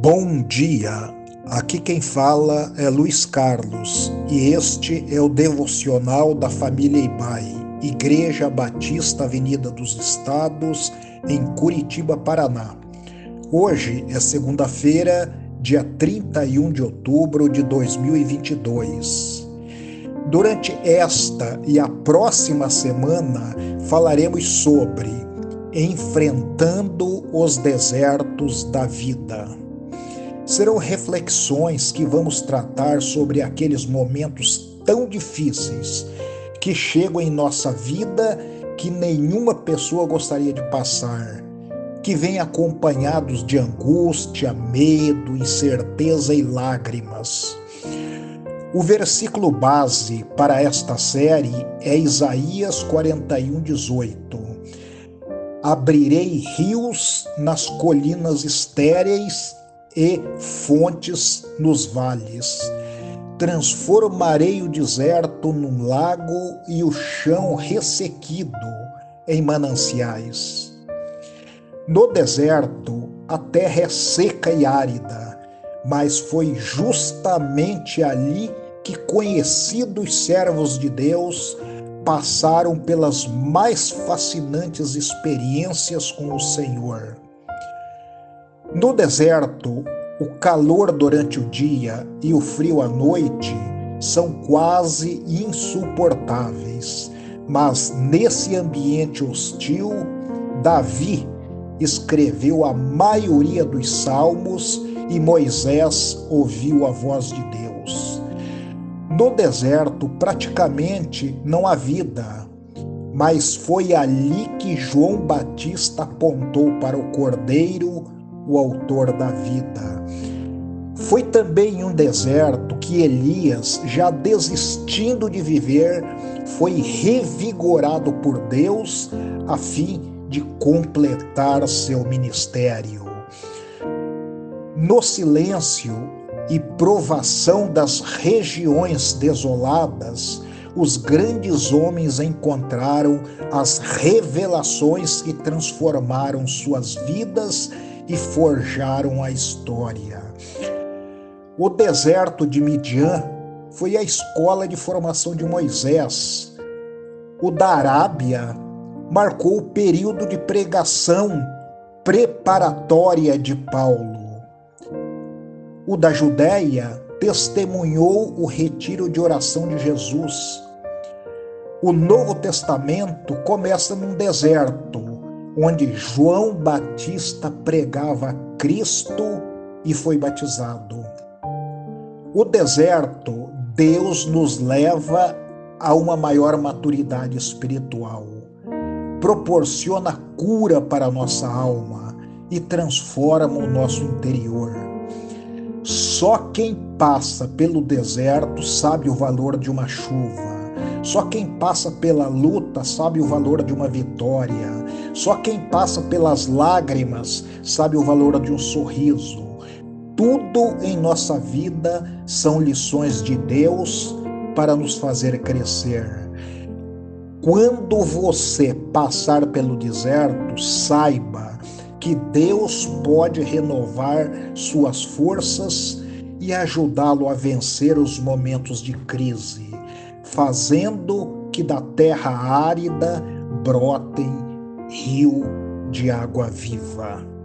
Bom dia! Aqui quem fala é Luiz Carlos e este é o devocional da família Ibai, Igreja Batista Avenida dos Estados, em Curitiba, Paraná. Hoje é segunda-feira, dia 31 de outubro de 2022. Durante esta e a próxima semana falaremos sobre enfrentando os desertos da vida. Serão reflexões que vamos tratar sobre aqueles momentos tão difíceis que chegam em nossa vida que nenhuma pessoa gostaria de passar, que vêm acompanhados de angústia, medo, incerteza e lágrimas. O versículo base para esta série é Isaías 41, 18. Abrirei rios nas colinas estéreis e fontes nos vales. Transformarei o deserto num lago e o chão ressequido em mananciais. No deserto, a terra é seca e árida, mas foi justamente ali que conhecidos servos de Deus passaram pelas mais fascinantes experiências com o Senhor. No deserto, o calor durante o dia e o frio à noite são quase insuportáveis, mas nesse ambiente hostil, Davi escreveu a maioria dos salmos e Moisés ouviu a voz de Deus. No deserto, praticamente não há vida, mas foi ali que João Batista apontou para o Cordeiro o autor da vida. Foi também em um deserto que Elias, já desistindo de viver, foi revigorado por Deus a fim de completar seu ministério. No silêncio e provação das regiões desoladas, os grandes homens encontraram as revelações que transformaram suas vidas e forjaram a história. O deserto de Midian foi a escola de formação de Moisés. O da Arábia marcou o período de pregação preparatória de Paulo. O da Judéia testemunhou o retiro de oração de Jesus. O Novo Testamento começa num deserto, onde João Batista pregava Cristo e foi batizado. O deserto, Deus nos leva a uma maior maturidade espiritual, proporciona cura para a nossa alma e transforma o nosso interior. Só quem passa pelo deserto sabe o valor de uma chuva. Só quem passa pela luta sabe o valor de uma vitória. Só quem passa pelas lágrimas sabe o valor de um sorriso. Tudo em nossa vida são lições de Deus para nos fazer crescer. Quando você passar pelo deserto, saiba que Deus pode renovar suas forças e ajudá-lo a vencer os momentos de crise fazendo que da terra árida brotem rio de água viva.